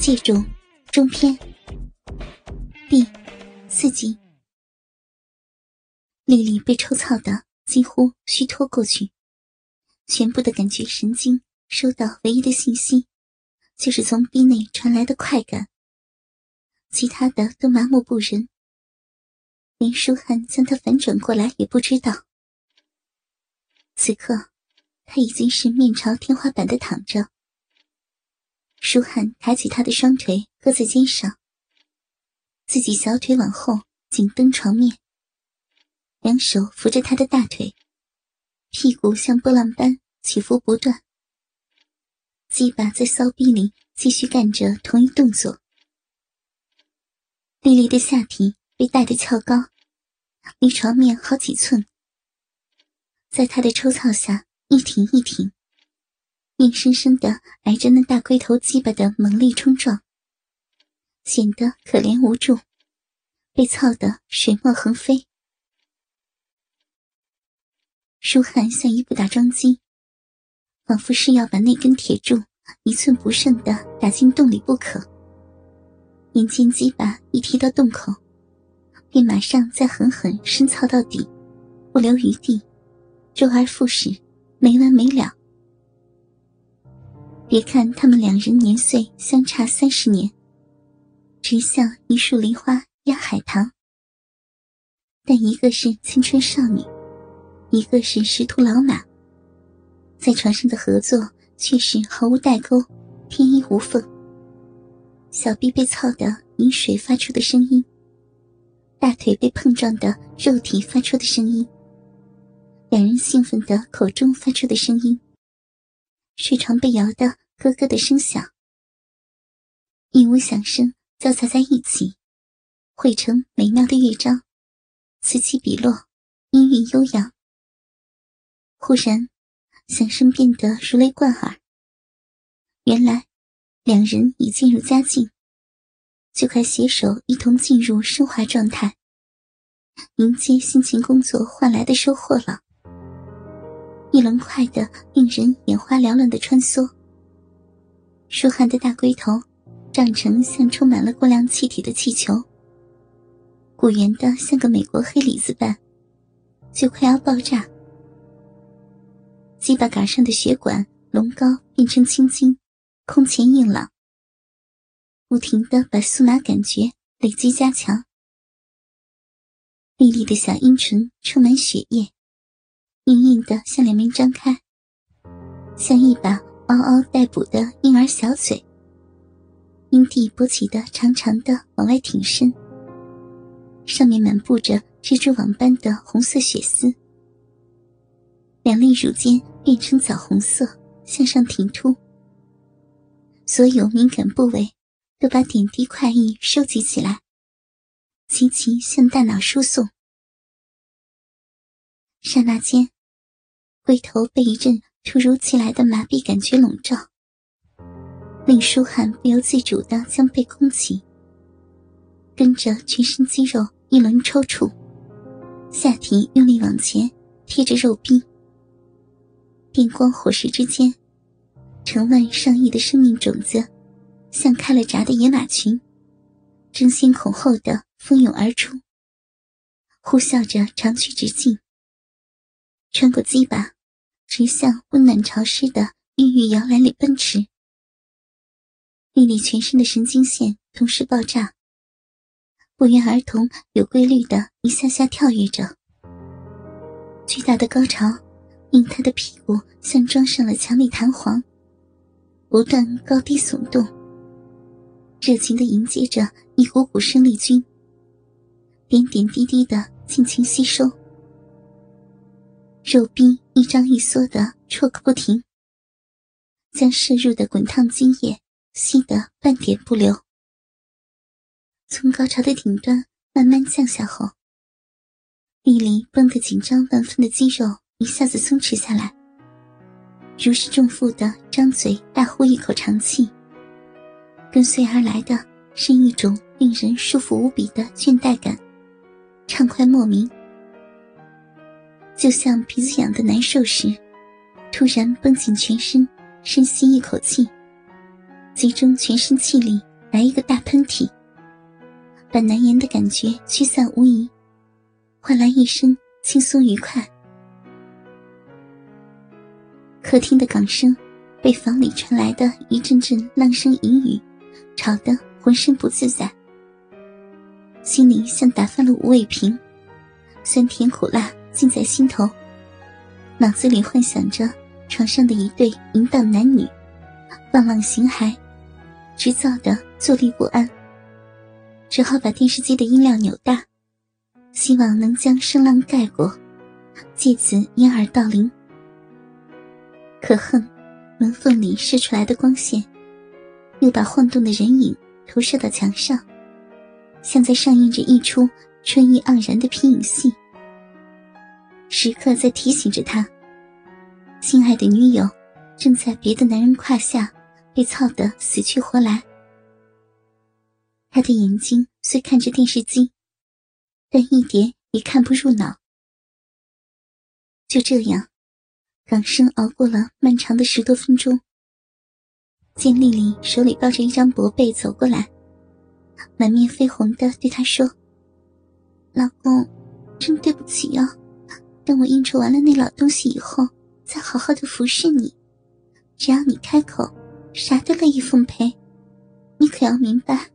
记住中篇第四集，丽丽被抽操的几乎虚脱过去，全部的感觉神经收到唯一的信息，就是从逼内传来的快感，其他的都麻木不仁，连舒汉将他反转过来也不知道。此刻，他已经是面朝天花板的躺着。舒汉抬起他的双腿，搁在肩上，自己小腿往后紧蹬床面，两手扶着他的大腿，屁股像波浪般起伏不断。鸡巴在骚逼里继续干着同一动作。丽丽的下体被带得翘高，离床面好几寸，在他的抽操下一挺一挺。硬生生的挨着那大龟头鸡巴的猛力冲撞，显得可怜无助，被操得水墨横飞。舒汉像一部打桩机，仿佛是要把那根铁柱一寸不剩的打进洞里不可。眼见鸡巴一踢到洞口，便马上再狠狠深操到底，不留余地，周而复始，没完没了。别看他们两人年岁相差三十年，直像一树梨花压海棠，但一个是青春少女，一个是识途老马，在床上的合作却是毫无代沟，天衣无缝。小臂被操的饮水发出的声音，大腿被碰撞的肉体发出的声音，两人兴奋的口中发出的声音。睡床被摇的咯咯的声响，一屋响声交杂在一起，汇成美妙的乐章，此起彼落，音韵悠扬。忽然，响声变得如雷贯耳。原来，两人已进入佳境，就快携手一同进入升华状态，迎接辛勤工作换来的收获了。一轮快的、令人眼花缭乱的穿梭。舒汉的大龟头胀成像充满了过量气体的气球，鼓圆的像个美国黑李子般，就快要爆炸。鸡巴杆上的血管隆高变成青筋，空前硬朗，不停的把酥麻感觉累积加强。丽丽的小阴唇充满血液。硬硬的，向两面张开，像一把嗷嗷待哺的婴儿小嘴。阴蒂勃起的长长的往外挺伸，上面满布着蜘蛛网般的红色血丝。两粒乳尖变成枣红色，向上挺凸。所有敏感部位都把点滴快意收集起来，齐齐向大脑输送。刹那间。龟头被一阵突如其来的麻痹感觉笼罩，令舒涵不由自主的将背弓起，跟着全身肌肉一轮抽搐，下体用力往前贴着肉壁，电光火石之间，成万上亿的生命种子，像开了闸的野马群，争先恐后的蜂拥而出，呼啸着长驱直进。穿过鸡巴，直向温暖潮湿的孕育摇篮里奔驰。丽丽全身的神经线同时爆炸，不约而同、有规律的一下下跳跃着。巨大的高潮令她的屁股像装上了强力弹簧，不断高低耸动，热情的迎接着一股股生力军，点点滴滴的尽情吸收。肉壁一张一缩的戳个不停，将摄入的滚烫精液吸得半点不留。从高潮的顶端慢慢降下后，丽丽绷得紧张万分的肌肉一下子松弛下来，如释重负的张嘴大呼一口长气。跟随而来的是一种令人舒服无比的倦怠感，畅快莫名。就像鼻子痒的难受时，突然绷紧全身，深吸一口气，集中全身气力来一个大喷嚏，把难言的感觉驱散无疑，换来一声轻松愉快。客厅的港声被房里传来的一阵阵浪声淫语吵得浑身不自在，心里像打翻了五味瓶，酸甜苦辣尽在心头，脑子里幻想着床上的一对淫荡男女，放浪形骸，直躁的坐立不安。只好把电视机的音量扭大，希望能将声浪盖过，借此掩耳盗铃。可恨，门缝里射出来的光线，又把晃动的人影投射到墙上，像在上映着一出春意盎然的皮影戏，时刻在提醒着他：心爱的女友正在别的男人胯下被操得死去活来。他的眼睛虽看着电视机，但一点也看不入脑。就这样。港生熬过了漫长的十多分钟，见丽丽手里抱着一张薄被走过来，满面绯红的对他说：“老公，真对不起哦，等我应酬完了那老东西以后，再好好的服侍你。只要你开口，啥都乐意奉陪。你可要明白，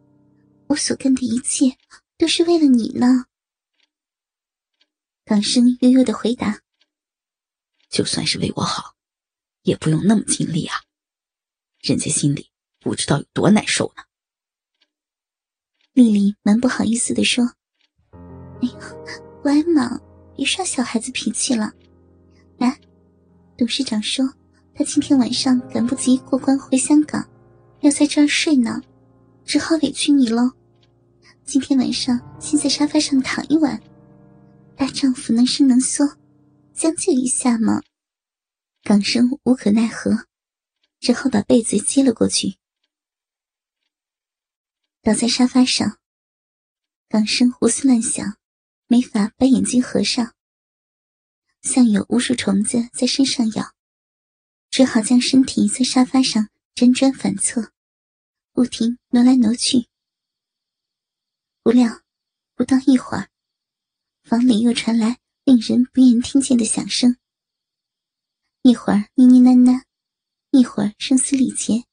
我所干的一切都是为了你呢。”港生悠悠的回答。就算是为我好，也不用那么尽力啊！人家心里不知道有多难受呢。丽丽蛮不好意思的说：“哎呀，乖嘛，别耍小孩子脾气了。来，董事长说他今天晚上赶不及过关回香港，要在这儿睡呢，只好委屈你喽。今天晚上先在沙发上躺一晚，大丈夫能伸能缩。”将就一下嘛，港生无可奈何，只好把被子接了过去，倒在沙发上。港生胡思乱想，没法把眼睛合上，像有无数虫子在身上咬，只好将身体在沙发上辗转反侧，不停挪来挪去。不料，不到一会儿，房里又传来。令人不愿听见的响声，一会儿呢呢喃喃，一会儿声嘶力竭，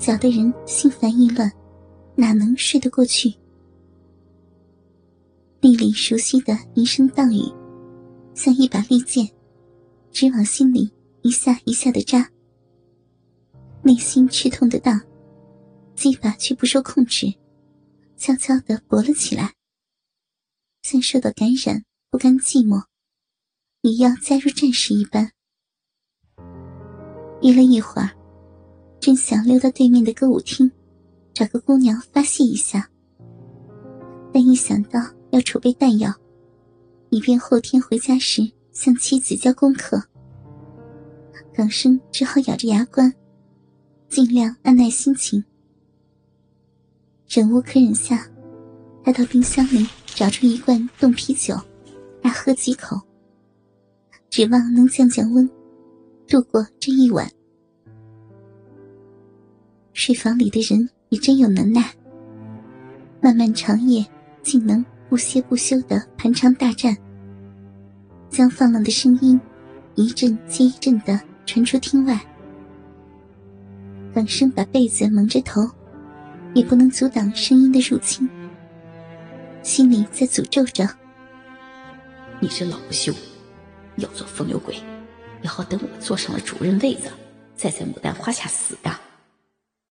搅得人心烦意乱，哪能睡得过去？丽丽熟悉的一声荡语，像一把利剑，直往心里一下一下的扎，内心吃痛的荡，鸡巴却不受控制，悄悄的勃了起来，像受到感染。不甘寂寞，也要加入战士一般。约了一会儿，正想溜到对面的歌舞厅，找个姑娘发泄一下，但一想到要储备弹药，以便后天回家时向妻子交功课，港生只好咬着牙关，尽量按耐心情。忍无可忍下，他到冰箱里找出一罐冻啤酒。大喝几口，指望能降降温，度过这一晚。睡房里的人也真有能耐，漫漫长夜竟能不歇不休的盘肠大战，将放浪的声音一阵接一阵的传出厅外。冷声把被子蒙着头，也不能阻挡声音的入侵，心里在诅咒着。你这老不休，要做风流鬼，也好等我坐上了主任位子，再在牡丹花下死呀！